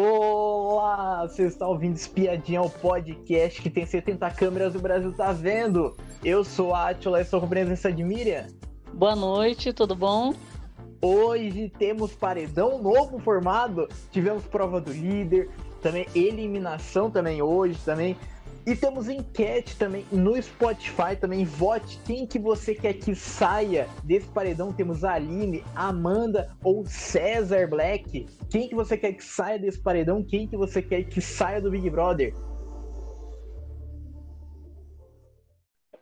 Olá, você está ouvindo Espiadinha, o podcast que tem 70 câmeras o Brasil tá vendo. Eu sou a Atila e sou com a presença de Miriam. Boa noite, tudo bom? Hoje temos paredão novo formado, tivemos prova do líder, também eliminação também hoje também. E temos enquete também no Spotify também. Vote quem que você quer que saia desse paredão. Temos Aline, Amanda ou César Black. Quem que você quer que saia desse paredão? Quem que você quer que saia do Big Brother?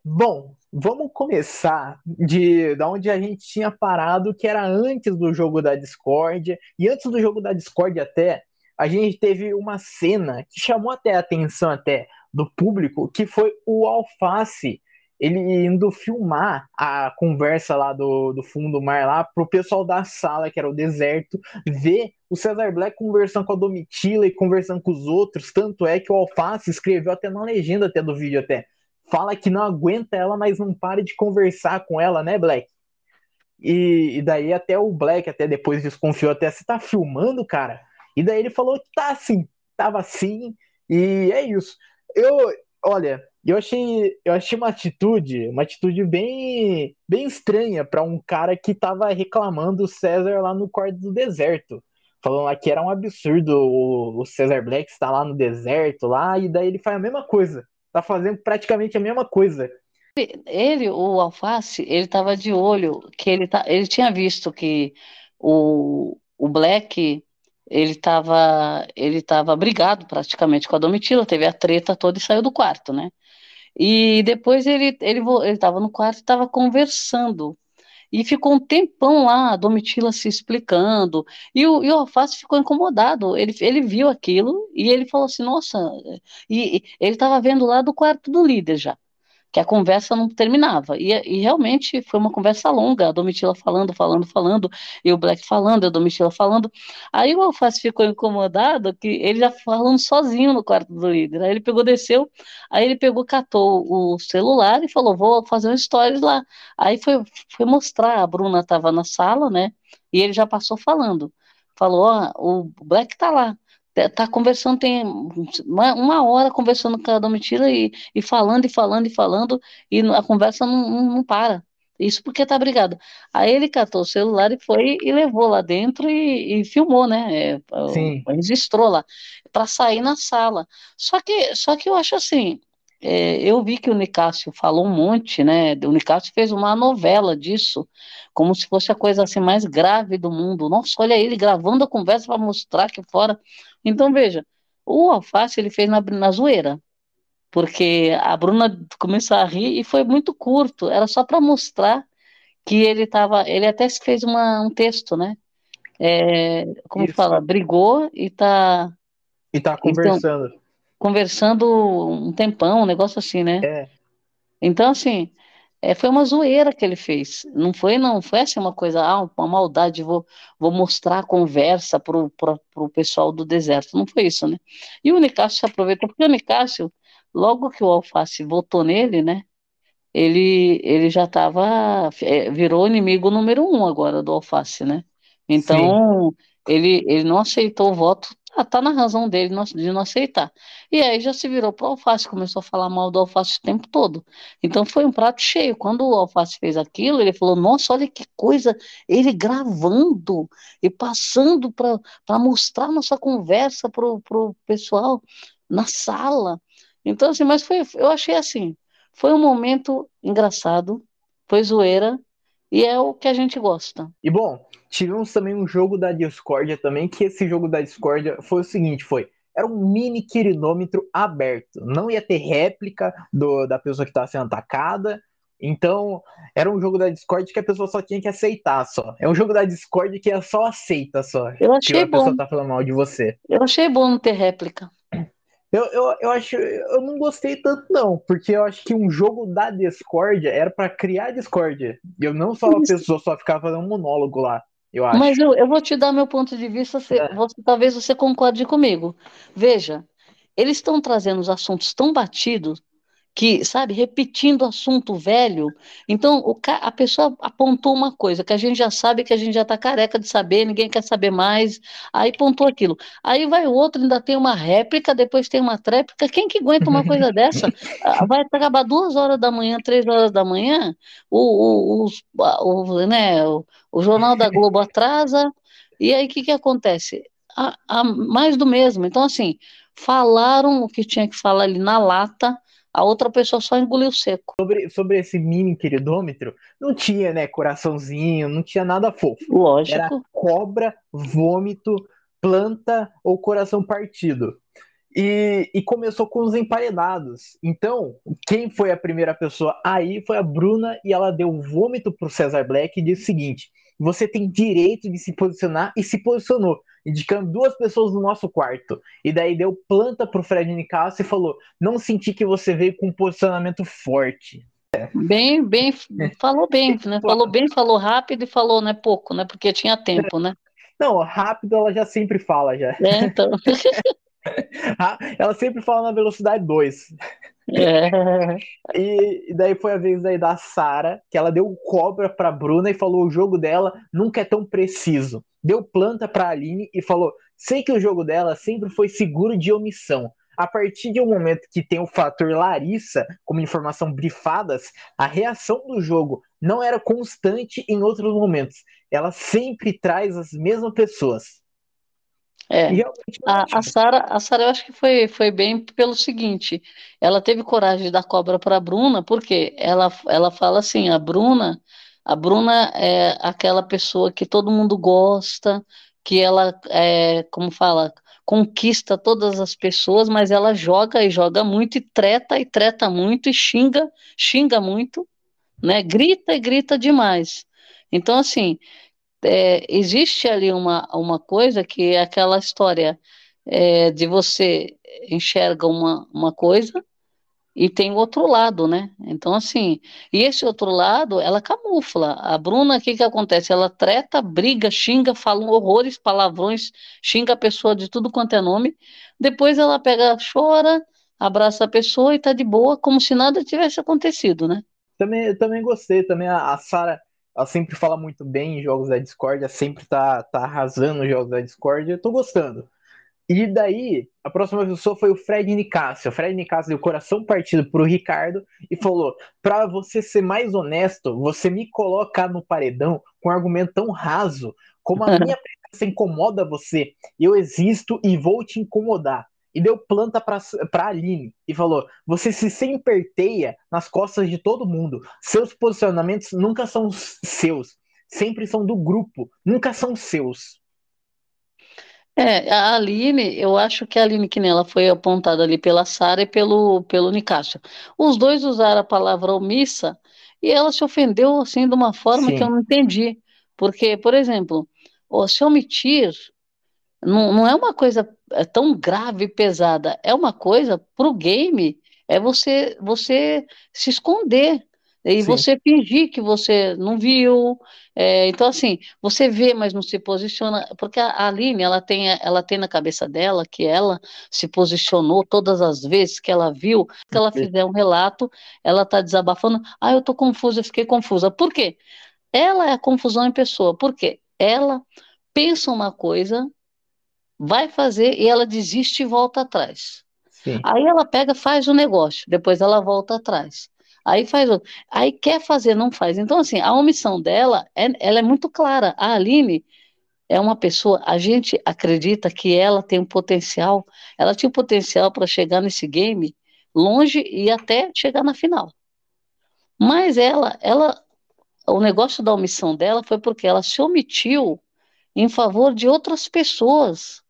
Bom, vamos começar de da onde a gente tinha parado, que era antes do jogo da Discord. E antes do jogo da Discord até, a gente teve uma cena que chamou até a atenção até do público, que foi o Alface, ele indo filmar a conversa lá do, do fundo do mar lá pro pessoal da sala, que era o deserto, ver o Cesar Black conversando com a Domitila e conversando com os outros, tanto é que o Alface escreveu até na legenda até do vídeo até, fala que não aguenta ela, mas não para de conversar com ela, né, Black? E, e daí até o Black até depois desconfiou até, você tá filmando, cara? E daí ele falou tá assim, tava assim, e é isso eu, olha, eu achei, eu achei uma atitude, uma atitude bem, bem estranha para um cara que tava reclamando o César lá no quarto do deserto. Falando lá que era um absurdo o, o César Black estar lá no deserto lá, e daí ele faz a mesma coisa. Tá fazendo praticamente a mesma coisa. Ele, o Alface, ele tava de olho, que ele, tá, ele tinha visto que o, o Black ele estava ele tava brigado praticamente com a Domitila, teve a treta toda e saiu do quarto, né? E depois ele ele estava no quarto e estava conversando. E ficou um tempão lá, a Domitila se explicando, e o, e o Alface ficou incomodado. Ele, ele viu aquilo e ele falou assim: Nossa, e, e ele estava vendo lá do quarto do líder já que a conversa não terminava. E, e, realmente foi uma conversa longa, a Domitila falando, falando, falando, e o Black falando, a Domitila falando. Aí o Alface ficou incomodado, que ele já falando sozinho no quarto do líder. Aí ele pegou, desceu, aí ele pegou, catou o celular e falou: Vou fazer um stories lá. Aí foi, foi mostrar, a Bruna estava na sala, né? E ele já passou falando. Falou: Ó, oh, o Black tá lá tá conversando, tem uma, uma, hora conversando com a Domitila e, e falando e falando e falando, e a conversa não, não, não, para. Isso porque tá brigado. Aí ele catou o celular e foi e levou lá dentro e, e filmou, né? É, Sim. Registrou lá, para sair na sala. Só que, só que eu acho assim, é, eu vi que o Nicásio falou um monte, né? O Nicásio fez uma novela disso, como se fosse a coisa assim mais grave do mundo. Nossa, olha ele gravando a conversa para mostrar que fora. Então, veja, o Alface ele fez na, na zoeira, porque a Bruna começou a rir e foi muito curto, era só para mostrar que ele estava. Ele até fez uma, um texto, né? É, como Isso. fala, brigou e tá. E tá conversando. Então, conversando um tempão, um negócio assim, né? É. Então, assim, é, foi uma zoeira que ele fez. Não foi, não foi assim uma coisa, ah, uma maldade, vou, vou mostrar a conversa pro, pro, pro pessoal do deserto. Não foi isso, né? E o Nicásio se aproveitou, porque o Nicásio, logo que o Alface votou nele, né? Ele, ele já estava, é, virou inimigo número um agora do Alface, né? Então, ele, ele não aceitou o voto ah, tá na razão dele de não aceitar. E aí já se virou para o alface, começou a falar mal do alface o tempo todo. Então foi um prato cheio. Quando o alface fez aquilo, ele falou: Nossa, olha que coisa, ele gravando e passando para mostrar nossa conversa para o pessoal na sala. Então, assim, mas foi, eu achei assim, foi um momento engraçado, foi zoeira, e é o que a gente gosta. E bom, tivemos também um jogo da Discordia também, que esse jogo da Discordia foi o seguinte, foi era um mini quirinômetro aberto. Não ia ter réplica do, da pessoa que estava sendo atacada. Então, era um jogo da Discord que a pessoa só tinha que aceitar só. É um jogo da Discord que é só aceita só. Eu achei que a bom. pessoa tá falando mal de você. Eu achei bom não ter réplica. Eu, eu, eu acho, eu não gostei tanto, não, porque eu acho que um jogo da Discord era para criar Discord. Eu não só a pessoa só ficava fazendo um monólogo lá, eu acho. Mas eu, eu vou te dar meu ponto de vista, você, é. você, talvez você concorde comigo. Veja, eles estão trazendo os assuntos tão batidos que, sabe, repetindo assunto velho. Então, o, a pessoa apontou uma coisa que a gente já sabe, que a gente já está careca de saber, ninguém quer saber mais, aí apontou aquilo. Aí vai o outro, ainda tem uma réplica, depois tem uma tréplica. Quem que aguenta uma coisa dessa? Ah, vai acabar duas horas da manhã, três horas da manhã, o, o, o, o né, o, o Jornal da Globo atrasa, e aí o que, que acontece? A, a, mais do mesmo. Então, assim, falaram o que tinha que falar ali na lata, a outra pessoa só engoliu seco. Sobre, sobre esse mini queridômetro, não tinha, né, coraçãozinho, não tinha nada fofo. Lógico. Era cobra, vômito, planta ou coração partido. E, e, começou com os emparedados. Então, quem foi a primeira pessoa aí foi a Bruna e ela deu vômito pro Cesar Black e disse o seguinte: você tem direito de se posicionar e se posicionou indicando duas pessoas no nosso quarto. E daí deu planta pro Fred Nicasso e falou: não senti que você veio com um posicionamento forte. Bem, bem, falou bem, né? Falou bem, falou rápido e falou, né, pouco, né? Porque tinha tempo, né? Não, rápido ela já sempre fala já. É, então. ela sempre fala na velocidade 2. E, e, daí foi a vez daí da Sara, que ela deu cobra pra Bruna e falou: o jogo dela nunca é tão preciso deu planta para a Aline e falou: sei que o jogo dela sempre foi seguro de omissão. A partir de um momento que tem o fator Larissa como informação brifadas, a reação do jogo não era constante em outros momentos. Ela sempre traz as mesmas pessoas. É, a, a Sara, a Sara eu acho que foi, foi bem pelo seguinte, ela teve coragem de dar cobra para a Bruna, porque ela, ela fala assim, a Bruna, a Bruna é aquela pessoa que todo mundo gosta, que ela, é, como fala, conquista todas as pessoas, mas ela joga e joga muito, e treta e treta muito, e xinga, xinga muito, né? Grita e grita demais. Então, assim, é, existe ali uma, uma coisa que é aquela história é, de você enxerga uma, uma coisa e tem o outro lado, né? Então, assim, e esse outro lado, ela camufla. A Bruna, o que que acontece? Ela treta, briga, xinga, fala horrores, palavrões, xinga a pessoa de tudo quanto é nome. Depois ela pega, chora, abraça a pessoa e tá de boa, como se nada tivesse acontecido, né? Também, também gostei, também a, a Sara, ela sempre fala muito bem em jogos da Discord, sempre tá, tá arrasando nos jogos da Discord, eu tô gostando. E daí, a próxima pessoa foi o Fred Nicásio. O Fred Nicásio deu coração partido pro Ricardo e falou: para você ser mais honesto, você me colocar no paredão com um argumento tão raso, como a minha presença incomoda você, eu existo e vou te incomodar. E deu planta pra, pra Aline e falou: Você se semperteia nas costas de todo mundo. Seus posicionamentos nunca são seus, sempre são do grupo, nunca são seus. É, a Aline, eu acho que a Aline que ela foi apontada ali pela Sara e pelo, pelo Nicásio. Os dois usaram a palavra omissa e ela se ofendeu assim de uma forma Sim. que eu não entendi. Porque, por exemplo, se omitir não, não é uma coisa é tão grave e pesada, é uma coisa para o game, é você, você se esconder. E Sim. você fingir que você não viu. É, então, assim, você vê, mas não se posiciona. Porque a Aline, ela tem, ela tem na cabeça dela que ela se posicionou todas as vezes que ela viu, que ela fizer um relato, ela está desabafando. Ah, eu estou confusa, eu fiquei confusa. Por quê? Ela é a confusão em pessoa. Por quê? Ela pensa uma coisa, vai fazer e ela desiste e volta atrás. Sim. Aí ela pega, faz o negócio, depois ela volta atrás aí faz outro. Aí quer fazer, não faz. Então, assim, a omissão dela, é, ela é muito clara. A Aline é uma pessoa, a gente acredita que ela tem um potencial, ela tinha um potencial para chegar nesse game longe e até chegar na final. Mas ela, ela, o negócio da omissão dela foi porque ela se omitiu em favor de outras pessoas.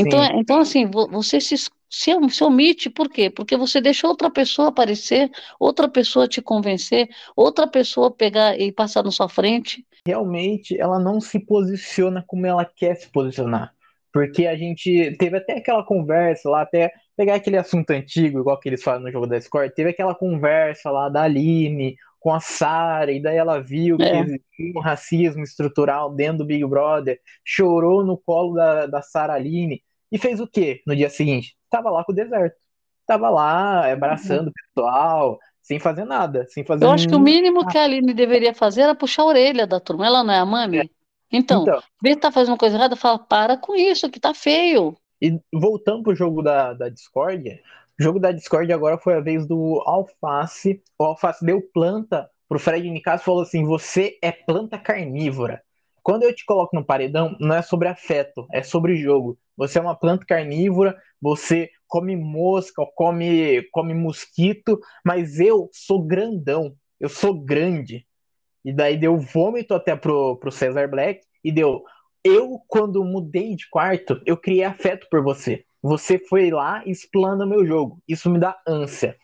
Então, então assim, você se se, se omite, por quê? Porque você deixa outra pessoa aparecer, outra pessoa te convencer, outra pessoa pegar e passar na sua frente. Realmente, ela não se posiciona como ela quer se posicionar. Porque a gente teve até aquela conversa lá, até pegar aquele assunto antigo, igual que eles falam no jogo da Discord, teve aquela conversa lá da Aline com a Sara, e daí ela viu que é. existia um racismo estrutural dentro do Big Brother, chorou no colo da, da Sara Aline, e fez o quê no dia seguinte? Tava lá com o deserto. tava lá abraçando o pessoal, sem fazer nada, sem fazer Eu acho que o mínimo que a Aline deveria fazer era puxar a orelha da turma. Ela não é a mami? É. Então, então, vê que tá fazendo coisa errada, fala, para com isso, que tá feio. E voltando pro jogo da, da Discord, o jogo da Discord agora foi a vez do Alface. O Alface deu planta pro Fred Nicasso e falou assim: você é planta carnívora. Quando eu te coloco no paredão, não é sobre afeto, é sobre jogo. Você é uma planta carnívora, você come mosca, come, come mosquito, mas eu sou grandão, eu sou grande. E daí deu vômito até pro, pro Cesar Black e deu. Eu, quando mudei de quarto, eu criei afeto por você. Você foi lá e explana meu jogo. Isso me dá ânsia.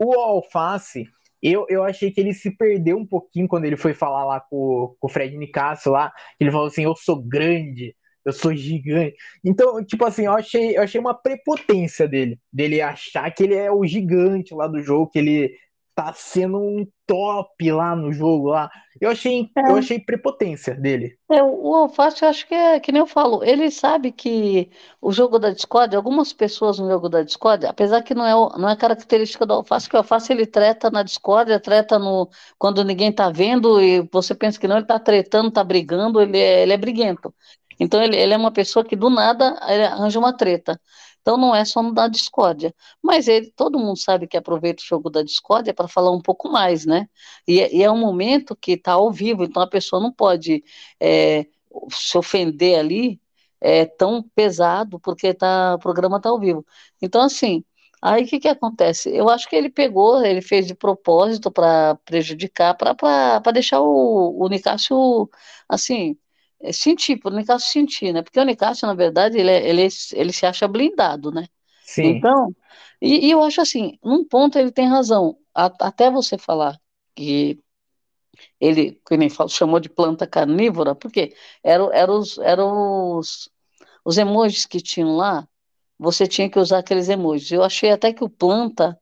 O Alface, eu, eu achei que ele se perdeu um pouquinho quando ele foi falar lá com, com o Fred Nicasso lá. Ele falou assim: Eu sou grande, eu sou gigante. Então, tipo assim, eu achei, eu achei uma prepotência dele, dele achar que ele é o gigante lá do jogo, que ele tá sendo um top lá no jogo lá. Eu achei, é. eu achei prepotência dele. É, o Alface, eu acho que é que nem eu falo, ele sabe que o jogo da Discord, algumas pessoas no jogo da Discord, apesar que não é, não é característica do Alface, que o Alface ele treta na Discord, treta no, quando ninguém tá vendo e você pensa que não, ele tá tretando, tá brigando, ele é, ele é briguento. Então ele, ele é uma pessoa que do nada arranja uma treta. Então não é só da discórdia. Mas ele, todo mundo sabe que aproveita o jogo da discórdia para falar um pouco mais, né? E, é, e é um momento que está ao vivo, então a pessoa não pode é, se ofender ali é, tão pesado, porque tá, o programa está ao vivo. Então, assim, aí o que, que acontece? Eu acho que ele pegou, ele fez de propósito para prejudicar, para deixar o, o Nicásio, assim, sentir, para o Nicásio sentir, né? Porque o Nicásio, na verdade, ele, é, ele, ele se acha blindado, né? Sim. Então, e, e eu acho assim, num ponto ele tem razão, a, até você falar que ele, que nem falou, chamou de planta carnívora, porque eram era os, era os, os emojis que tinham lá, você tinha que usar aqueles emojis. Eu achei até que o planta,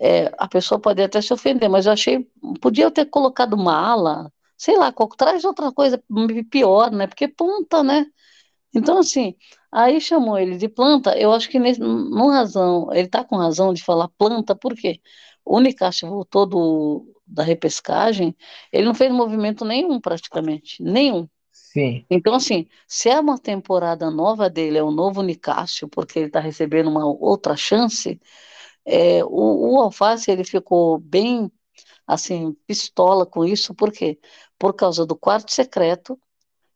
é, a pessoa pode até se ofender, mas eu achei, podia ter colocado uma ala, sei lá, traz outra coisa pior, né? Porque planta, né? Então, assim, aí chamou ele de planta, eu acho que nesse, não razão, ele tá com razão de falar planta, por quê? O Unicast voltou do, da repescagem, ele não fez movimento nenhum praticamente, nenhum. Sim. Então, assim, se é uma temporada nova dele, é o novo Nicásio, porque ele está recebendo uma outra chance, é, o, o Alface ele ficou bem assim, pistola com isso, por quê? Por causa do quarto secreto,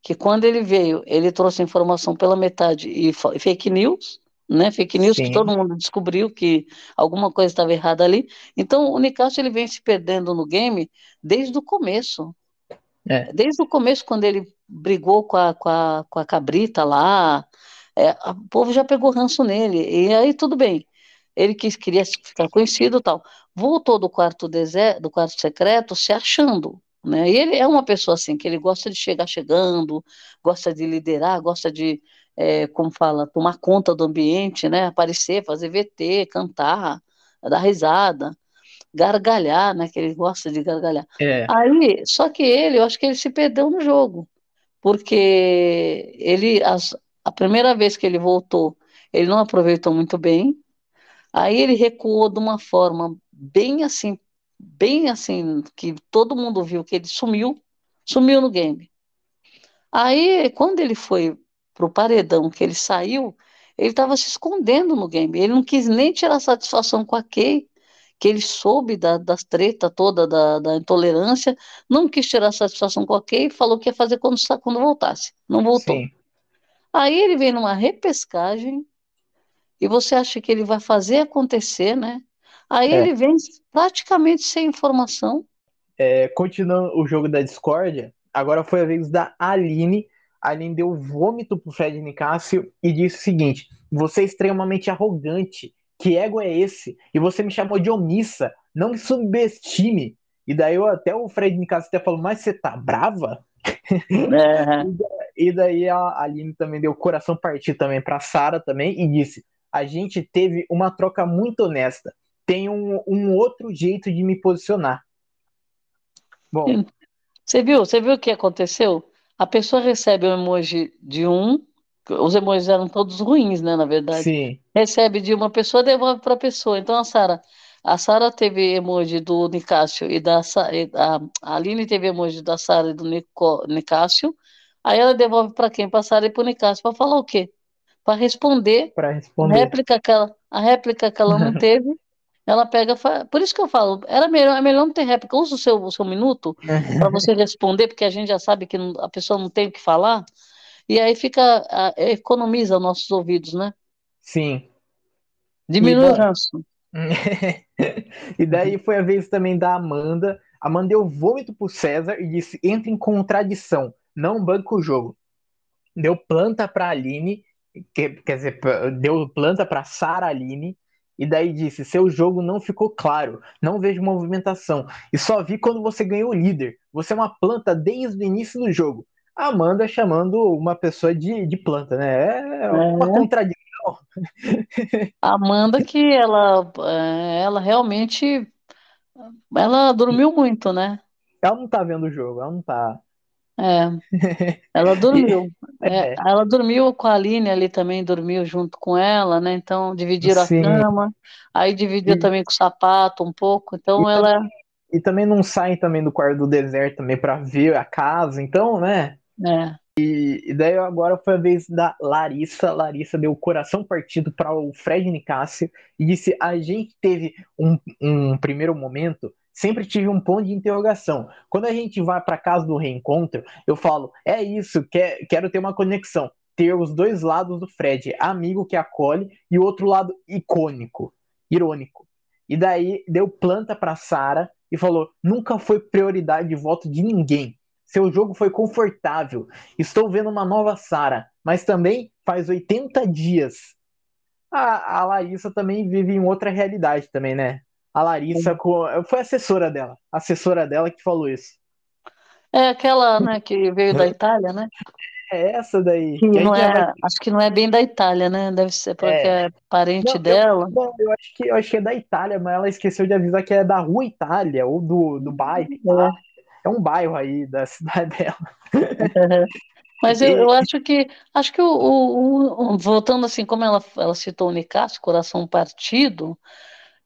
que quando ele veio, ele trouxe informação pela metade e fake news, né? Fake news Sim. que todo mundo descobriu que alguma coisa estava errada ali. Então, o Nicásio ele vem se perdendo no game desde o começo. É. Desde o começo, quando ele brigou com a, com a, com a cabrita lá, é, o povo já pegou ranço nele. E aí tudo bem. Ele quis, queria ficar conhecido tal voltou do quarto deserto, do quarto secreto se achando, né? E ele é uma pessoa assim que ele gosta de chegar chegando, gosta de liderar, gosta de, é, como fala, tomar conta do ambiente, né? Aparecer, fazer VT, cantar, dar risada, gargalhar, né? Que ele gosta de gargalhar. É. Aí, só que ele, eu acho que ele se perdeu no jogo, porque ele, as, a primeira vez que ele voltou, ele não aproveitou muito bem. Aí ele recuou de uma forma bem assim, bem assim, que todo mundo viu que ele sumiu, sumiu no game. Aí, quando ele foi pro paredão, que ele saiu, ele estava se escondendo no game. Ele não quis nem tirar satisfação com a Kay, que ele soube da, das treta toda, da, da, intolerância, não quis tirar satisfação com a Kay, falou que ia fazer quando, quando voltasse. Não voltou. Sim. Aí ele vem numa repescagem, e você acha que ele vai fazer acontecer, né? Aí é. ele vem praticamente sem informação. É, continuando o jogo da discórdia, agora foi a vez da Aline. A Aline deu vômito pro Fred Nicásio e disse o seguinte: Você é extremamente arrogante. Que ego é esse? E você me chamou de omissa. Não me subestime. E daí eu, até o Fred Nicásio até falou: Mas você tá brava? É. e daí a Aline também deu coração partido também para Sara também e disse: a gente teve uma troca muito honesta tem um, um outro jeito de me posicionar. Bom. Você viu? Você viu o que aconteceu? A pessoa recebe um emoji de um, os emojis eram todos ruins, né, na verdade. Sim. Recebe de uma pessoa, devolve para a pessoa. Então a Sara, a Sara teve emoji do Nicásio e da a, a Aline teve emoji da Sara e do Nico, Nicásio. Aí ela devolve para quem? Para a Sara e para o Nicásio. Para falar o quê? Para responder, responder. A réplica que ela, a réplica que ela não teve, ela pega. Por isso que eu falo, era melhor, é melhor não ter réplica. Usa o seu, o seu minuto para você responder, porque a gente já sabe que não, a pessoa não tem o que falar. E aí fica, economiza nossos ouvidos, né? Sim. Diminui o ranço. e daí foi a vez também da Amanda. Amanda deu vômito pro César e disse: entra em contradição, não banca o jogo. Deu planta pra Aline, que, quer dizer, deu planta pra Sara Aline, e daí disse: seu jogo não ficou claro, não vejo movimentação, e só vi quando você ganhou o líder. Você é uma planta desde o início do jogo. Amanda chamando uma pessoa de, de planta, né? É uma é. contradição. Amanda que ela, é, ela realmente ela dormiu muito, né? Ela não tá vendo o jogo, ela não tá. É, ela dormiu. É, é. Ela dormiu com a Aline ali também, dormiu junto com ela, né? Então dividiram Sim. a cama, aí dividiu e... também com o sapato um pouco. Então e ela. Também, e também não saem também do quarto do deserto também para ver a casa, então, né? É. E, e, daí agora foi a vez da Larissa. Larissa deu o coração partido para o Fred Nicásio e disse: A gente teve um, um primeiro momento, sempre tive um ponto de interrogação. Quando a gente vai para casa do reencontro, eu falo: É isso, quer, quero ter uma conexão. Ter os dois lados do Fred, amigo que acolhe e o outro lado icônico, irônico. E daí deu planta para Sara e falou: Nunca foi prioridade de voto de ninguém seu jogo foi confortável. Estou vendo uma nova Sara, mas também faz 80 dias. A, a Larissa também vive em outra realidade também, né? A Larissa foi assessora dela, assessora dela que falou isso. É aquela, né, que veio da Itália, né? É essa daí. Que que não é, acho que não é bem da Itália, né? Deve ser porque é, é parente não, dela. Eu, eu, acho que, eu acho que é da Itália, mas ela esqueceu de avisar que é da rua Itália, ou do, do bairro. É é um bairro aí da cidade dela. Mas eu, eu, acho que acho que o, o, o, voltando assim, como ela, ela citou o Nicásio, coração partido,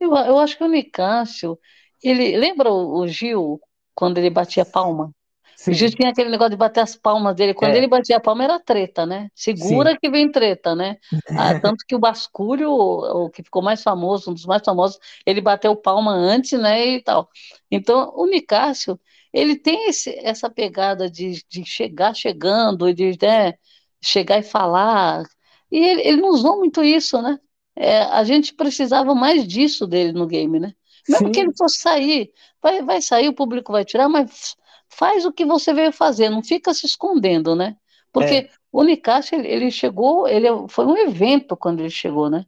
eu, eu acho que o Nicásio, ele lembra o, o Gil quando ele batia palma? Sim. O Gil tinha aquele negócio de bater as palmas dele. Quando é. ele batia a palma era treta, né? Segura Sim. que vem treta, né? Ah, tanto que o Basculho, o, o, que ficou mais famoso, um dos mais famosos, ele bateu palma antes, né? E tal. Então, o Nicásio, ele tem esse, essa pegada de, de chegar chegando, de né, chegar e falar. E ele, ele não usou muito isso, né? É, a gente precisava mais disso dele no game, né? Mesmo Sim. que ele fosse sair, vai, vai sair, o público vai tirar, mas faz o que você veio fazer, não fica se escondendo, né? Porque é. o Nicasso, ele, ele, chegou, ele foi um evento quando ele chegou, né?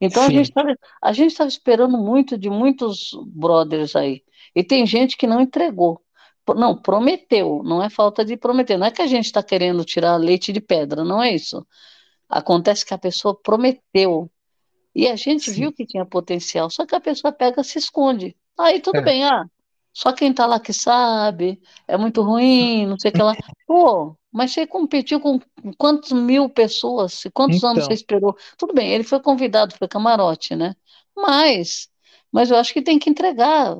Então Sim. a gente estava esperando muito de muitos brothers aí. E tem gente que não entregou. Não, prometeu, não é falta de prometer. Não é que a gente está querendo tirar leite de pedra, não é isso. Acontece que a pessoa prometeu. E a gente Sim. viu que tinha potencial, só que a pessoa pega e se esconde. Aí tudo é. bem, ah, só quem está lá que sabe, é muito ruim, não sei o que lá. Pô, mas você competiu com quantos mil pessoas? Quantos então. anos você esperou? Tudo bem, ele foi convidado, foi camarote, né? Mas mas eu acho que tem que entregar.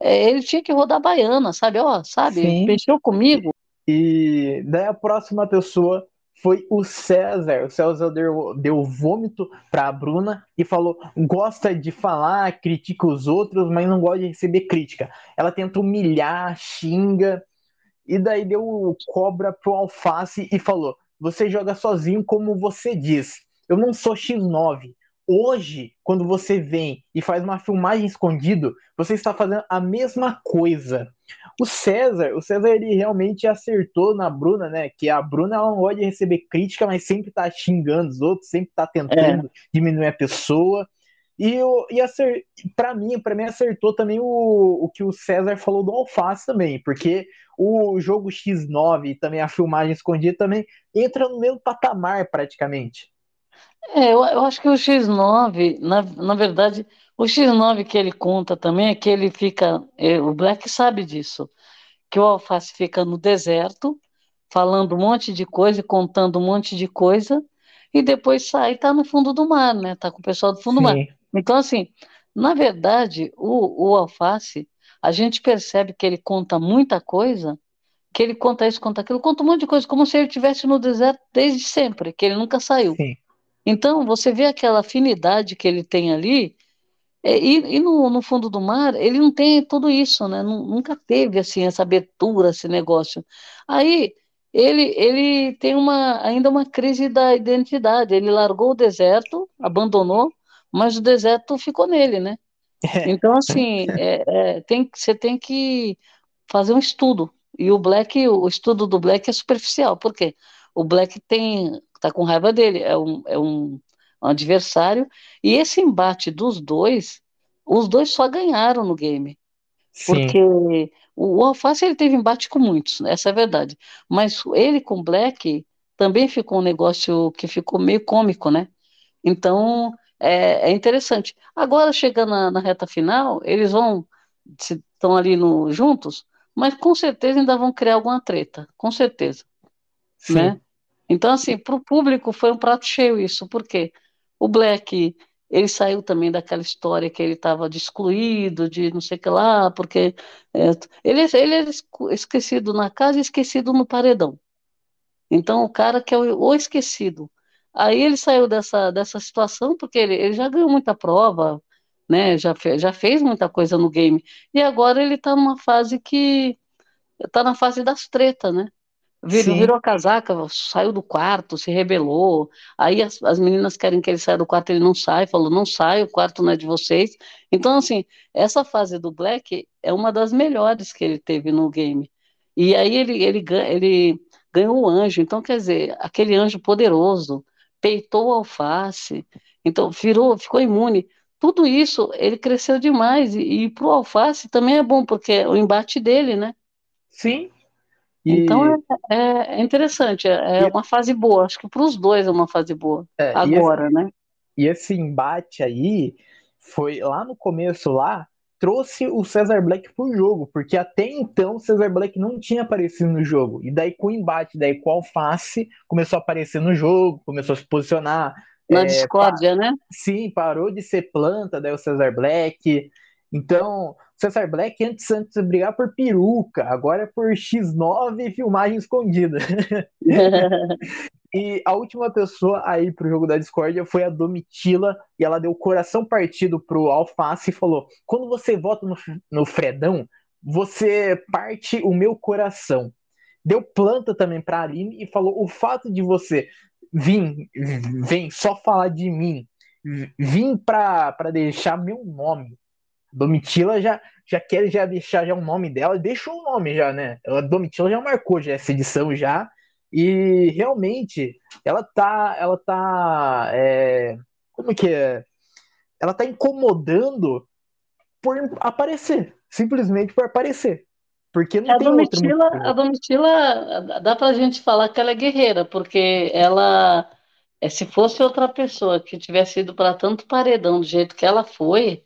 É, ele tinha que rodar a baiana, sabe? Ó, sabe? Sim. Mexeu comigo. E daí a próxima pessoa foi o César. O César deu, deu vômito para a Bruna e falou: gosta de falar, critica os outros, mas não gosta de receber crítica. Ela tenta humilhar, xinga, e daí deu cobra pro alface e falou: Você joga sozinho como você diz. Eu não sou X9. Hoje, quando você vem e faz uma filmagem escondido, você está fazendo a mesma coisa. O César, o César ele realmente acertou na Bruna, né? Que a Bruna ela não gosta de receber crítica, mas sempre tá xingando os outros, sempre tá tentando é. diminuir a pessoa. E, eu, e acert... para mim, para mim acertou também o, o que o César falou do Alface também, porque o jogo X9 e também a filmagem escondida também entra no mesmo patamar praticamente. É, eu, eu acho que o X9, na, na verdade, o X9 que ele conta também é que ele fica, é, o Black sabe disso, que o Alface fica no deserto, falando um monte de coisa, contando um monte de coisa, e depois sai e está no fundo do mar, né? Está com o pessoal do fundo Sim. do mar. Então, assim, na verdade, o, o Alface, a gente percebe que ele conta muita coisa, que ele conta isso, conta aquilo, conta um monte de coisa, como se ele estivesse no deserto desde sempre, que ele nunca saiu. Sim. Então, você vê aquela afinidade que ele tem ali, é, e, e no, no, fundo do mar, ele não tem tudo isso, né? Nunca teve, assim, essa abertura, esse negócio. Aí, ele, ele tem uma, ainda uma crise da identidade. Ele largou o deserto, abandonou, mas o deserto ficou nele, né? É. Então, assim, é, é, tem, você tem que fazer um estudo. E o Black, o estudo do Black é superficial. Por quê? O Black tem, tá com raiva dele, é um, é um, adversário. E esse embate dos dois, os dois só ganharam no game. Sim. Porque o Alface ele teve embate com muitos, essa é a verdade. Mas ele com o Black também ficou um negócio que ficou meio cômico, né? Então, é, é interessante. Agora, chegando na, na, reta final, eles vão, estão ali no, juntos, mas com certeza ainda vão criar alguma treta, com certeza. Sim. Né? Então, assim, para o público foi um prato cheio isso, porque o Black, ele saiu também daquela história que ele estava de excluído, de não sei o que lá, porque é, ele, ele é esquecido na casa e esquecido no paredão. Então, o cara que é o, o esquecido, Aí ele saiu dessa, dessa situação porque ele, ele já ganhou muita prova, né? Já, fe, já fez muita coisa no game. E agora ele está numa fase que. está na fase das tretas, né? Virou, virou a casaca, saiu do quarto, se rebelou. Aí as, as meninas querem que ele saia do quarto, ele não sai, falou: não sai, o quarto não é de vocês. Então, assim, essa fase do Black é uma das melhores que ele teve no game. E aí ele, ele, ele ganhou o anjo. Então, quer dizer, aquele anjo poderoso, peitou o alface, então virou, ficou imune. Tudo isso ele cresceu demais e, e para o alface também é bom porque é o embate dele, né? Sim. E... Então é, é, interessante, é, é e... uma fase boa. Acho que para os dois é uma fase boa é, agora, e esse, né? E esse embate aí foi lá no começo lá trouxe o Cesar Black pro jogo, porque até então o Cesar Black não tinha aparecido no jogo. E daí com o embate, daí com o Alface, começou a aparecer no jogo, começou a se posicionar. Na é, discórdia, né? Sim, parou de ser planta, daí o Cesar Black. Então, Cesar Black antes, antes brigar por peruca, agora é por X9 e filmagem escondida. E a última pessoa a ir pro jogo da discórdia foi a Domitila, e ela deu o coração partido pro Alface e falou: quando você vota no, no Fredão, você parte o meu coração. Deu planta também pra Aline e falou: o fato de você vir, vem só falar de mim, vim pra, pra deixar meu nome. Domitila já, já quer já deixar já o nome dela, deixou o nome já, né? Ela, Domitila já marcou já essa edição já, e realmente ela tá, ela tá, é, como que é? Ela tá incomodando por aparecer, simplesmente por aparecer. Porque não a tem Domitila, A Domitila, dá pra gente falar que ela é guerreira, porque ela, é, se fosse outra pessoa que tivesse ido para tanto paredão do jeito que ela foi,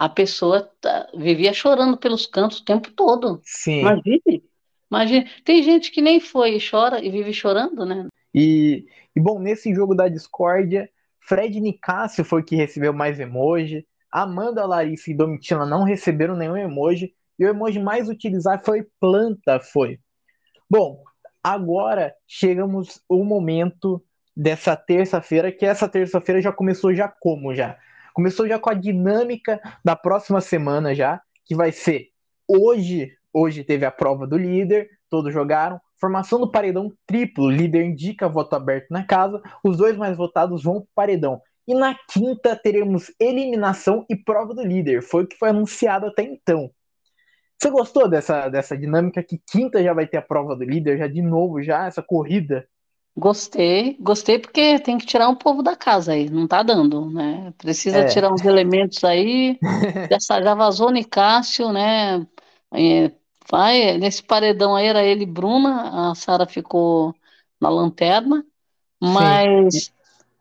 a pessoa tá, vivia chorando pelos cantos o tempo todo. Sim. Imagine. Imagina, tem gente que nem foi e chora e vive chorando, né? E, e bom, nesse jogo da discórdia, Fred Nicásio foi que recebeu mais emoji, Amanda, Larissa e Domitila não receberam nenhum emoji, e o emoji mais utilizado foi planta, foi. Bom, agora chegamos o momento dessa terça-feira, que essa terça-feira já começou já como já? Começou já com a dinâmica da próxima semana já, que vai ser hoje Hoje teve a prova do líder, todos jogaram. Formação do paredão triplo, líder indica voto aberto na casa, os dois mais votados vão para o paredão. E na quinta teremos eliminação e prova do líder, foi o que foi anunciado até então. Você gostou dessa, dessa dinâmica que quinta já vai ter a prova do líder, já de novo, já essa corrida? Gostei, gostei porque tem que tirar um povo da casa aí, não tá dando, né? Precisa é. tirar uns elementos aí. Dessa, já vazou Nicásio, né? É, Vai, nesse paredão aí era ele e Bruna, a Sara ficou na lanterna, mas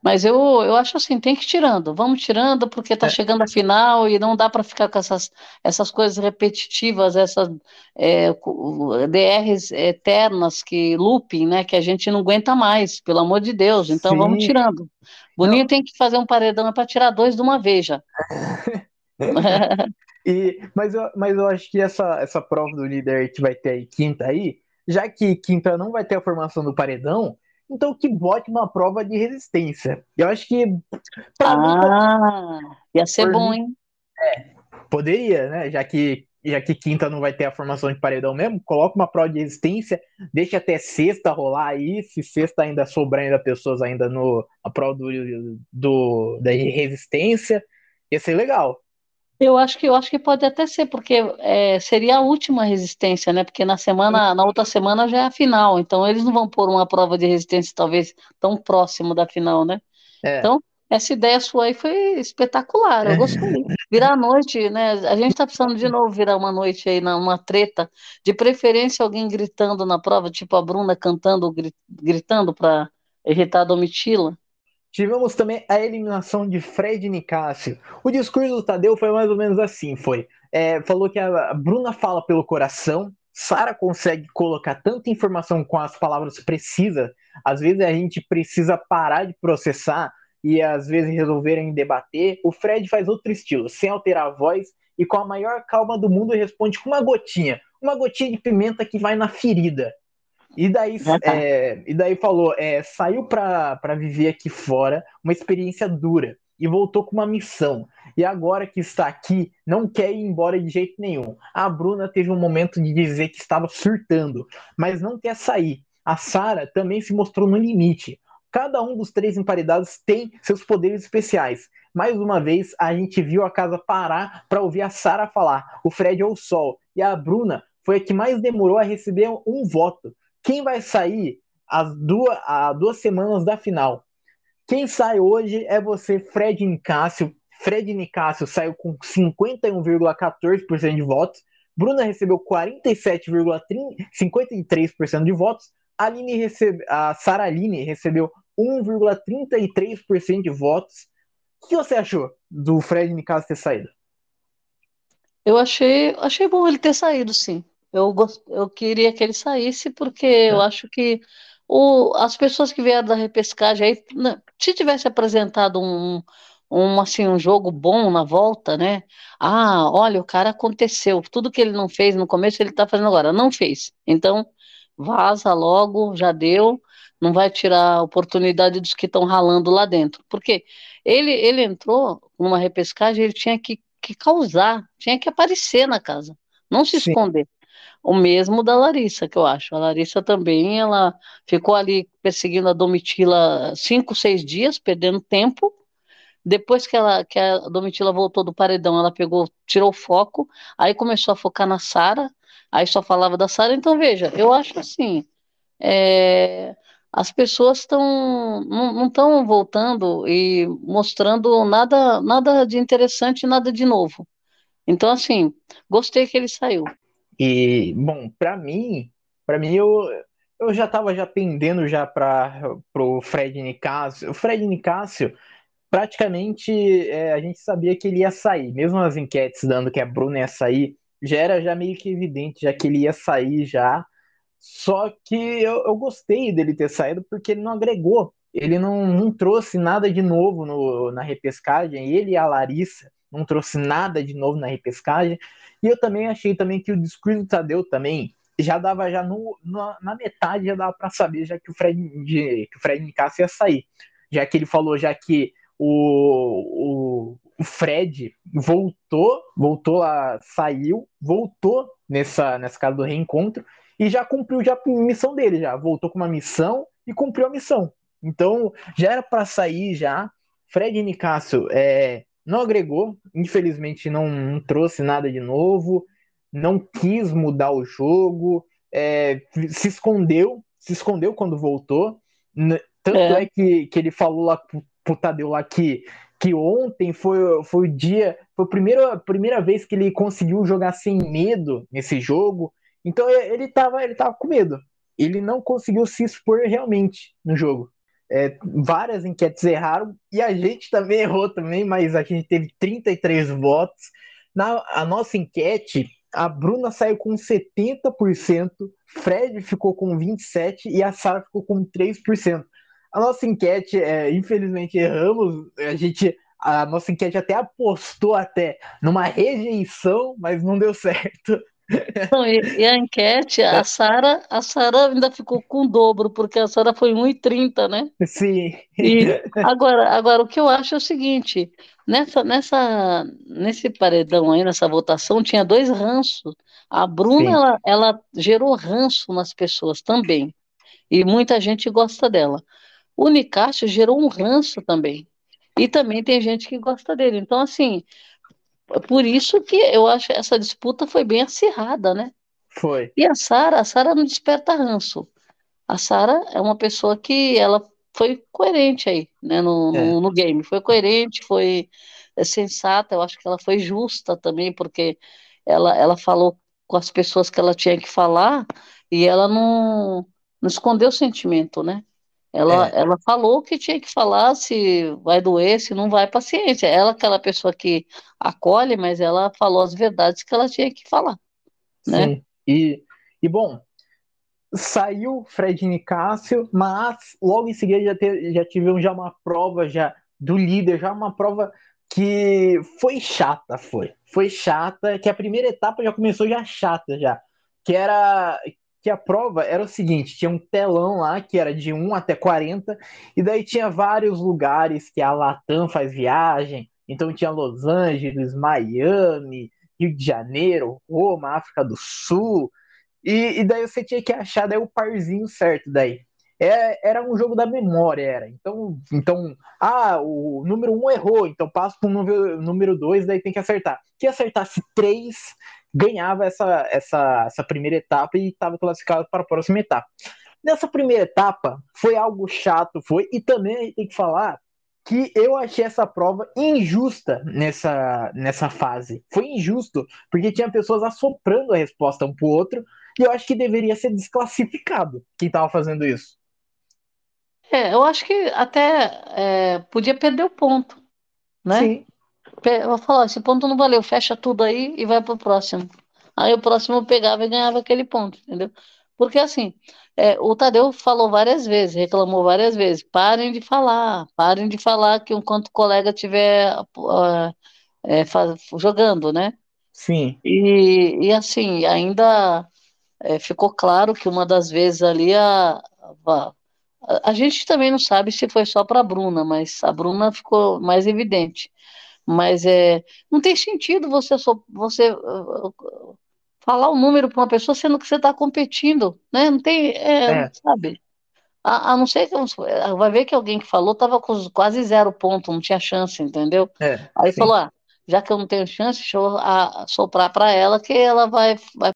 Mas eu, eu acho assim, tem que ir tirando, vamos tirando, porque está é. chegando a final e não dá para ficar com essas, essas coisas repetitivas, essas é, DRs eternas, que looping, né? Que a gente não aguenta mais, pelo amor de Deus. Então Sim. vamos tirando. Boninho não. tem que fazer um paredão para tirar dois de uma vez já. e, mas, eu, mas eu acho que essa, essa prova do líder que vai ter aí quinta aí, já que quinta não vai ter a formação do paredão, então que bote uma prova de resistência. Eu acho que. ah, mim, ia ser bom, hein? É, poderia, né? Já que, já que quinta não vai ter a formação de paredão mesmo, coloca uma prova de resistência, deixa até sexta rolar aí. Se sexta ainda sobrar ainda pessoas ainda no a prova do, do, da resistência, ia ser legal. Eu acho que eu acho que pode até ser, porque é, seria a última resistência, né? Porque na semana, na outra semana já é a final, então eles não vão pôr uma prova de resistência talvez tão próximo da final, né? É. Então, essa ideia sua aí foi espetacular, eu gostei. Virar a noite, né? A gente tá precisando de novo virar uma noite aí, numa treta, de preferência alguém gritando na prova, tipo a Bruna cantando, gritando para irritar a Domitila. Tivemos também a eliminação de Fred Nicásio. O discurso do Tadeu foi mais ou menos assim: foi. É, falou que a Bruna fala pelo coração, Sara consegue colocar tanta informação com as palavras precisas. Às vezes a gente precisa parar de processar e às vezes resolverem debater. O Fred faz outro estilo, sem alterar a voz e com a maior calma do mundo responde com uma gotinha, uma gotinha de pimenta que vai na ferida. E daí, tá. é, e daí falou, é, saiu para viver aqui fora uma experiência dura e voltou com uma missão. E agora que está aqui, não quer ir embora de jeito nenhum. A Bruna teve um momento de dizer que estava surtando, mas não quer sair. A Sara também se mostrou no limite. Cada um dos três emparedados tem seus poderes especiais. Mais uma vez, a gente viu a casa parar para ouvir a Sara falar. O Fred é o sol. E a Bruna foi a que mais demorou a receber um voto. Quem vai sair às duas, às duas semanas da final? Quem sai hoje é você, Fred Nicásio. Fred Nicásio saiu com 51,14% de votos. Bruna recebeu 47,53% de votos. A, Aline recebe, a Sara Aline recebeu 1,33% de votos. O que você achou do Fred Nicásio ter saído? Eu achei, achei bom ele ter saído, sim. Eu, gost... eu queria que ele saísse, porque é. eu acho que o... as pessoas que vieram da repescagem aí, né, se tivesse apresentado um, um, assim, um jogo bom na volta, né? Ah, olha, o cara aconteceu. Tudo que ele não fez no começo, ele está fazendo agora. Não fez. Então, vaza logo, já deu. Não vai tirar a oportunidade dos que estão ralando lá dentro. Porque ele, ele entrou numa repescagem, ele tinha que, que causar, tinha que aparecer na casa, não se Sim. esconder. O mesmo da Larissa, que eu acho. A Larissa também, ela ficou ali perseguindo a Domitila cinco, seis dias, perdendo tempo. Depois que, ela, que a Domitila voltou do paredão, ela pegou, tirou o foco, aí começou a focar na Sara, aí só falava da Sara. Então, veja, eu acho assim, é, as pessoas estão não estão voltando e mostrando nada, nada de interessante, nada de novo. Então, assim, gostei que ele saiu. E, bom, para mim, para mim eu, eu já estava já pendendo já para o Fred Nicásio. O Fred Nicásio, praticamente, é, a gente sabia que ele ia sair. Mesmo as enquetes dando que a Bruna ia sair, já era já meio que evidente já que ele ia sair já. Só que eu, eu gostei dele ter saído porque ele não agregou. Ele não, não trouxe nada de novo no, na repescagem. Ele e a Larissa não trouxe nada de novo na repescagem. E eu também achei também que o discurso do Tadeu também já dava já no, na, na metade já dava para saber já que o Fred de, que o Fred Nicasso ia sair, já que ele falou já que o, o, o Fred voltou, voltou a saiu, voltou nessa nessa casa do reencontro e já cumpriu já a missão dele já, voltou com uma missão e cumpriu a missão. Então, já era para sair já. Fred Nicásio é, não agregou, infelizmente não, não, trouxe nada de novo, não quis mudar o jogo, é, se escondeu, se escondeu quando voltou. Tanto é, é que, que ele falou lá pro, Tadeu lá que, que ontem foi, foi o dia, foi a primeira, a primeira vez que ele conseguiu jogar sem medo nesse jogo. Então ele estava ele tava com medo. Ele não conseguiu se expor realmente no jogo. É, várias enquetes erraram e a gente também errou também, mas a gente teve 33 votos. Na a nossa enquete, a Bruna saiu com 70%, Fred ficou com 27% e a Sara ficou com 3%. A nossa enquete, é, infelizmente, erramos. A gente, a nossa enquete até apostou até numa rejeição, mas não deu certo. Não, e, e, a enquete, a Sara, a Sara ainda ficou com o dobro, porque a Sara foi 1,30, né? Sim. E agora, agora o que eu acho é o seguinte, nessa, nessa, nesse paredão aí, nessa votação, tinha dois ranços. A Bruna, ela, ela gerou ranço nas pessoas também. E muita gente gosta dela. O Nicásio gerou um ranço também. E também tem gente que gosta dele. Então, assim, é por isso que eu acho que essa disputa foi bem acirrada, né? Foi. E a Sara, a Sara não desperta ranço. A Sara é uma pessoa que ela foi coerente aí, né, no, é. no, no, game. Foi coerente, foi é, sensata, eu acho que ela foi justa também, porque ela, ela falou com as pessoas que ela tinha que falar e ela não, não escondeu o sentimento, né? Ela, é. ela falou que tinha que falar se vai doer, se não vai, paciência. Ela, aquela pessoa que acolhe, mas ela falou as verdades que ela tinha que falar. Né? Sim. E, e bom, saiu Fred Nicásio, mas logo em seguida já, te, já tivemos já uma prova já do líder, já uma prova que foi chata, foi. Foi chata, que a primeira etapa já começou já chata já. Que era que a prova era o seguinte: tinha um telão lá que era de 1 até 40, e daí tinha vários lugares que a Latam faz viagem. Então tinha Los Angeles, Miami, Rio de Janeiro, Roma, África do Sul. E, e daí você tinha que achar daí o parzinho certo daí. É, era um jogo da memória, era. Então, então ah, o número 1 um errou, então passa para o número, número 2, daí tem que acertar. Que acertasse 3, ganhava essa, essa, essa primeira etapa e estava classificado para a próxima etapa. Nessa primeira etapa, foi algo chato, foi, e também a gente tem que falar que eu achei essa prova injusta nessa, nessa fase. Foi injusto, porque tinha pessoas assoprando a resposta um para o outro, e eu acho que deveria ser desclassificado quem estava fazendo isso. É, eu acho que até é, podia perder o ponto, né? Sim. Eu falar, esse ponto não valeu, fecha tudo aí e vai pro próximo. Aí o próximo pegava e ganhava aquele ponto, entendeu? Porque assim, é, o Tadeu falou várias vezes, reclamou várias vezes, parem de falar, parem de falar que enquanto o colega estiver uh, é, jogando, né? Sim. E, e assim, ainda é, ficou claro que uma das vezes ali a, a, a gente também não sabe se foi só para a Bruna, mas a Bruna ficou mais evidente. Mas é, não tem sentido você, você uh, falar o um número para uma pessoa sendo que você está competindo, né? Não tem, é, é. sabe? A, a, não ser que vai ver que alguém que falou estava com quase zero ponto, não tinha chance, entendeu? É, Aí sim. falou, ah, já que eu não tenho chance, deixa eu a, soprar para ela que ela vai, vai.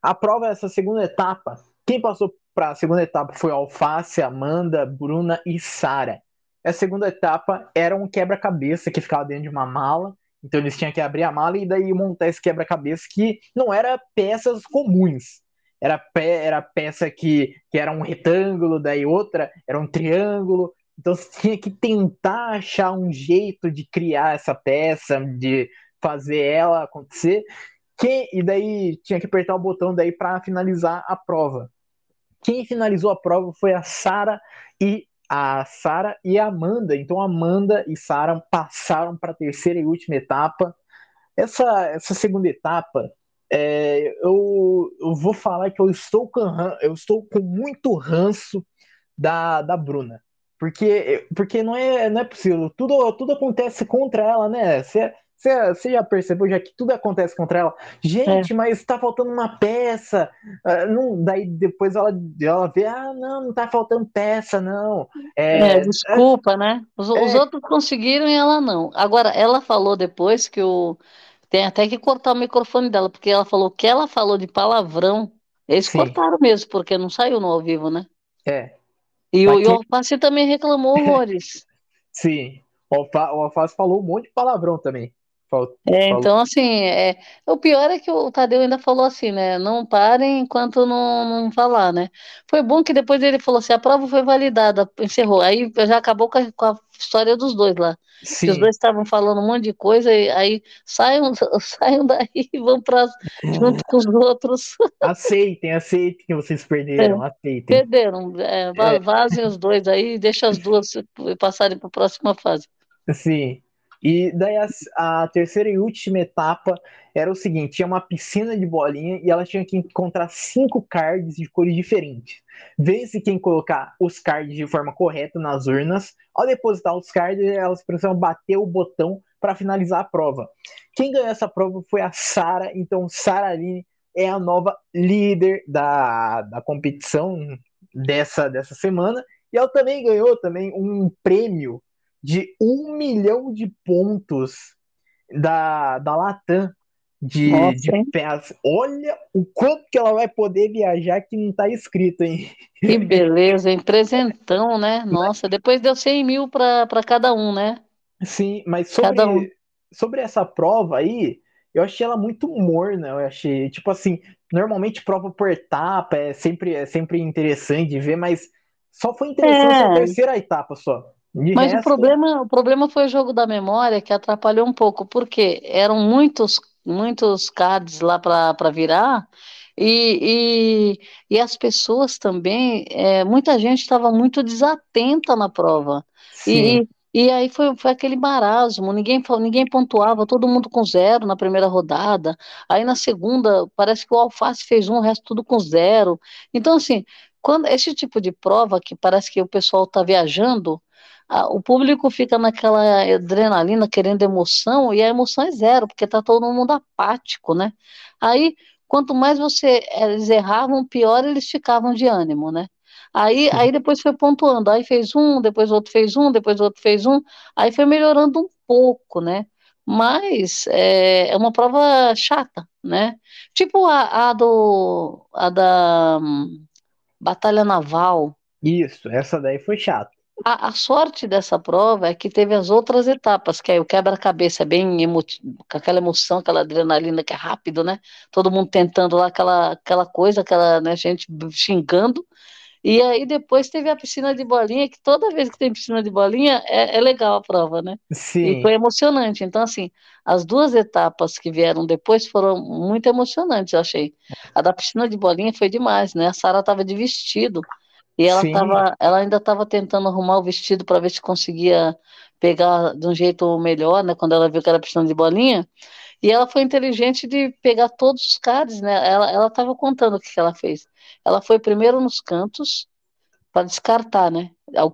A prova essa segunda etapa. Quem passou para a segunda etapa foi Alface, Amanda, Bruna e Sara. A segunda etapa era um quebra-cabeça que ficava dentro de uma mala. Então eles tinham que abrir a mala e daí montar esse quebra-cabeça que não era peças comuns. Era, pe era peça que, que era um retângulo, daí outra era um triângulo. Então você tinha que tentar achar um jeito de criar essa peça, de fazer ela acontecer. Que, e daí tinha que apertar o botão daí para finalizar a prova. Quem finalizou a prova foi a Sara e a Sara e a Amanda. Então Amanda e Sara passaram para a terceira e última etapa. Essa, essa segunda etapa, é, eu, eu vou falar que eu estou com, eu estou com muito ranço da, da Bruna. Porque, porque não, é, não é possível. Tudo, tudo acontece contra ela, né? Você você já percebeu já que tudo acontece contra ela? Gente, é. mas tá faltando uma peça. Uh, não, daí depois ela, ela vê, ah, não, não tá faltando peça, não. É, é desculpa, é, né? Os, os, é. outros conseguiram e ela não. Agora, ela falou depois que o. Tem até que cortar o microfone dela, porque ela falou que ela falou de palavrão. Eles Sim. cortaram mesmo, porque não saiu no ao vivo, né? É. E o, o Alface também reclamou horrores. Sim. O Alface falou um monte de palavrão também. É, então, assim, é, o pior é que o Tadeu ainda falou assim, né? Não parem enquanto não, não falar, né? Foi bom que depois ele falou assim: a prova foi validada, encerrou. Aí já acabou com a, com a história dos dois lá. Os dois estavam falando um monte de coisa, e aí saiam, saiam daí e vão para junto com os outros. Aceitem, aceitem que vocês perderam, é, aceitem. Perderam, é, é. vazem os dois aí, deixa as duas passarem para a próxima fase. Sim. E daí a, a, terceira e última etapa era o seguinte: tinha uma piscina de bolinha e ela tinha que encontrar cinco cards de cores diferentes. Vence quem colocar os cards de forma correta nas urnas. Ao depositar os cards, elas precisam bater o botão para finalizar a prova. Quem ganhou essa prova foi a Sara, então Sara Aline é a nova líder da, da competição dessa, dessa semana. E ela também ganhou também um prêmio de um milhão de pontos da, da Latam de, de peças. Olha o quanto que ela vai poder viajar que não tá escrito, hein? Que beleza, hein? Presentão, né? Nossa, depois deu 100 mil para cada um, né? Sim, mas sobre, um. sobre essa prova aí, eu achei ela muito morna. Eu achei, tipo assim, normalmente prova por etapa é sempre, é sempre interessante de ver, mas só foi interessante é. a terceira etapa só. De Mas resto... o, problema, o problema foi o jogo da memória que atrapalhou um pouco, porque eram muitos, muitos cards lá para virar, e, e, e, as pessoas também, é, muita gente estava muito desatenta na prova. E, e aí foi, foi aquele marasmo, ninguém, ninguém pontuava, todo mundo com zero na primeira rodada. Aí na segunda, parece que o Alface fez um, o resto tudo com zero. Então, assim, quando esse tipo de prova que parece que o pessoal está viajando, o público fica naquela adrenalina, querendo emoção, e a emoção é zero, porque está todo mundo apático, né? Aí, quanto mais você eles erravam, pior eles ficavam de ânimo, né? Aí, aí depois foi pontuando, aí fez um, depois o outro fez um, depois o outro fez um, aí foi melhorando um pouco, né? Mas é, é uma prova chata, né? Tipo a, a do a da um, Batalha Naval. Isso, essa daí foi chata. A, a, sorte dessa prova é que teve as outras etapas, que aí o quebra-cabeça é bem com aquela emoção, aquela adrenalina que é rápido, né? Todo mundo tentando lá aquela, aquela coisa, aquela né, gente xingando. E aí depois teve a piscina de bolinha, que toda vez que tem piscina de bolinha é, é legal a prova, né? Sim. E foi emocionante. Então, assim, as duas etapas que vieram depois foram muito emocionantes, eu achei. A da piscina de bolinha foi demais, né? A Sara estava de vestido. E ela, tava, ela ainda estava tentando arrumar o vestido para ver se conseguia pegar de um jeito melhor, né? Quando ela viu que era precisando de bolinha. E ela foi inteligente de pegar todos os cards, né? Ela estava contando o que, que ela fez. Ela foi primeiro nos cantos para descartar, né?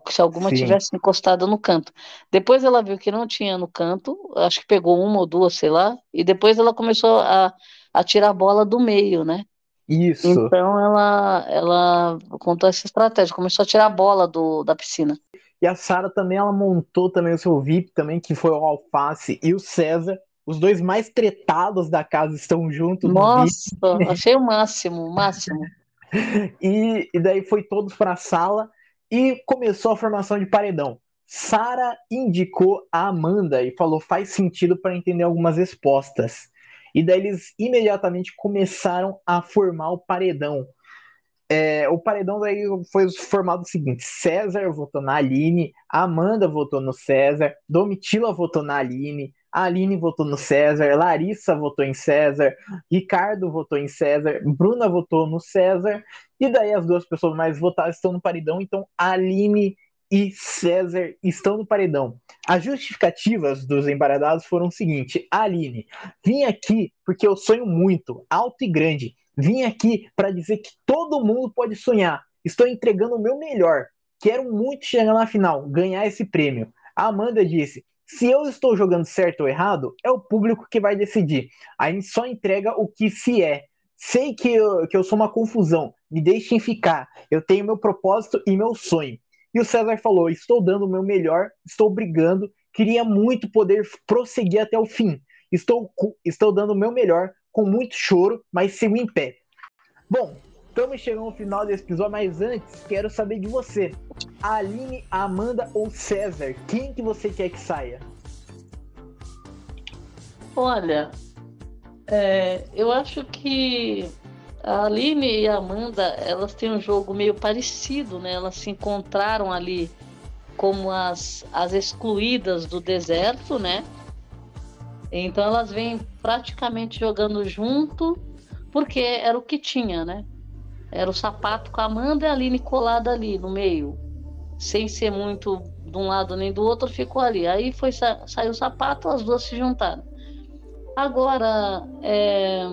Se alguma Sim. tivesse encostado no canto. Depois ela viu que não tinha no canto, acho que pegou uma ou duas, sei lá, e depois ela começou a, a tirar a bola do meio, né? Isso. Então ela, ela contou essa estratégia, começou a tirar a bola do, da piscina. E a Sara também, ela montou também o seu VIP também, que foi o Alface e o César. Os dois mais tretados da casa estão juntos. Nossa, achei o máximo, o máximo. e, e daí foi todos para a sala e começou a formação de paredão. Sara indicou a Amanda e falou faz sentido para entender algumas respostas. E daí eles imediatamente começaram a formar o paredão. É, o paredão daí foi formado o seguinte: César votou na Aline, Amanda votou no César, Domitila votou na Aline, Aline votou no César, Larissa votou em César, Ricardo votou em César, Bruna votou no César, e daí as duas pessoas mais votadas estão no paredão, então Aline e César estão no paredão. As justificativas dos embaradados foram o seguinte: Aline, vim aqui porque eu sonho muito, alto e grande. Vim aqui para dizer que todo mundo pode sonhar. Estou entregando o meu melhor. Quero muito chegar na final, ganhar esse prêmio. A Amanda disse: se eu estou jogando certo ou errado, é o público que vai decidir. A gente só entrega o que se é. Sei que eu, que eu sou uma confusão, me deixem ficar. Eu tenho meu propósito e meu sonho. E o César falou: estou dando o meu melhor, estou brigando, queria muito poder prosseguir até o fim. Estou, estou dando o meu melhor, com muito choro, mas sigo em pé. Bom, estamos chegando ao final desse episódio, mas antes quero saber de você. Aline, Amanda ou César, quem que você quer que saia? Olha, é, eu acho que a Aline e a Amanda, elas têm um jogo meio parecido, né? Elas se encontraram ali como as, as excluídas do deserto, né? Então elas vêm praticamente jogando junto, porque era o que tinha, né? Era o sapato com a Amanda e a Aline colada ali no meio, sem ser muito de um lado nem do outro, ficou ali. Aí foi saiu o sapato, as duas se juntaram. Agora, é,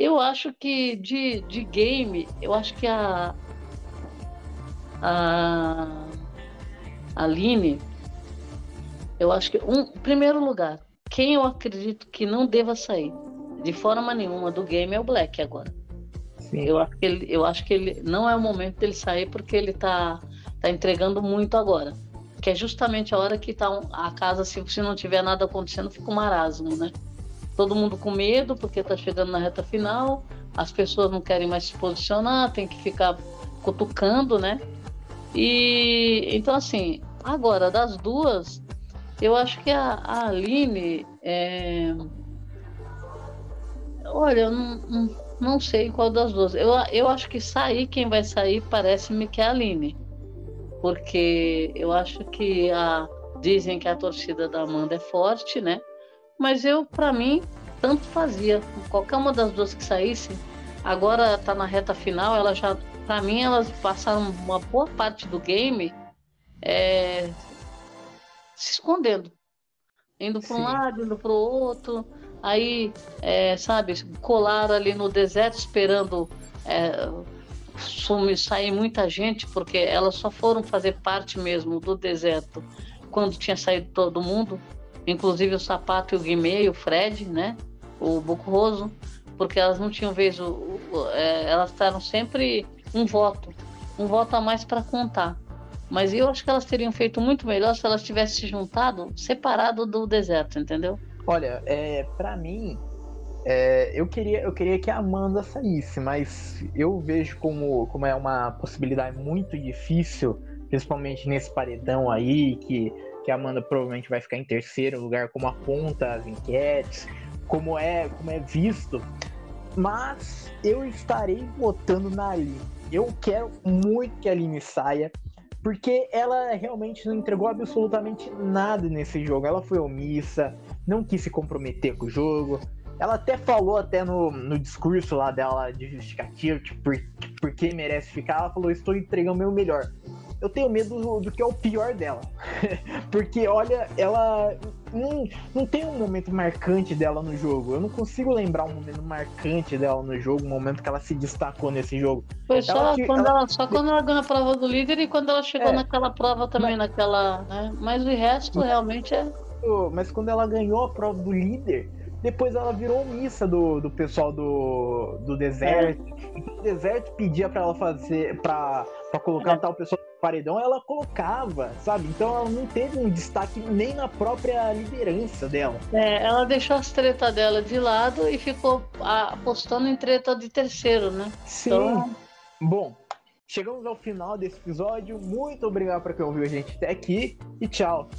eu acho que de, de game, eu acho que a, a Aline, eu acho que, um, primeiro lugar, quem eu acredito que não deva sair de forma nenhuma do game é o Black agora. Sim. Eu acho que ele, eu acho que ele não é o momento dele sair porque ele tá, tá entregando muito agora que é justamente a hora que tá a casa, se, se não tiver nada acontecendo, fica um marasmo, né? Todo mundo com medo, porque tá chegando na reta final, as pessoas não querem mais se posicionar, tem que ficar cutucando, né? E então assim, agora das duas, eu acho que a, a Aline é... Olha, eu não, não, não sei qual das duas. Eu, eu acho que sair, quem vai sair parece-me que é a Aline porque eu acho que a dizem que a torcida da Amanda é forte, né? Mas eu, para mim, tanto fazia. Qualquer uma das duas que saísse, agora tá na reta final, ela já, para mim, elas passaram uma boa parte do game é, se escondendo, indo para um lado, indo para o outro. Aí, é, sabe, colaram ali no deserto esperando é, sume, sair muita gente, porque elas só foram fazer parte mesmo do deserto quando tinha saído todo mundo, inclusive o Sapato e o Guimê e o Fred, né? O Bucurroso, porque elas não tinham vez, o, o, é, elas estavam sempre um voto, um voto a mais para contar. Mas eu acho que elas teriam feito muito melhor se elas tivessem se juntado separado do deserto, entendeu? Olha, é, para mim, é, eu, queria, eu queria que a Amanda saísse, mas eu vejo como, como é uma possibilidade muito difícil, principalmente nesse paredão aí, que, que a Amanda provavelmente vai ficar em terceiro lugar, como aponta as enquetes, como é, como é visto. Mas eu estarei votando na Aline. Eu quero muito que a Aline saia, porque ela realmente não entregou absolutamente nada nesse jogo. Ela foi omissa, não quis se comprometer com o jogo ela até falou até no, no discurso lá dela de justificativo, tipo, por, por que merece ficar, ela falou, estou entregando o meu melhor. Eu tenho medo do, do que é o pior dela. Porque, olha, ela não, não tem um momento marcante dela no jogo. Eu não consigo lembrar um momento marcante dela no jogo, um momento que ela se destacou nesse jogo. Foi só, ela, quando, ela, ela, só quando ela ganhou a prova do líder e quando ela chegou é, naquela prova também, mas, naquela. Né? Mas o resto realmente é. Mas quando ela ganhou a prova do líder, depois ela virou missa do, do pessoal do, do deserto. É. O deserto pedia para ela fazer, para colocar tal pessoa no paredão, ela colocava, sabe? Então ela não teve um destaque nem na própria liderança dela. É, ela deixou as tretas dela de lado e ficou apostando em treta de terceiro, né? Sim. Então... Bom, chegamos ao final desse episódio. Muito obrigado para quem ouviu a gente até aqui e tchau.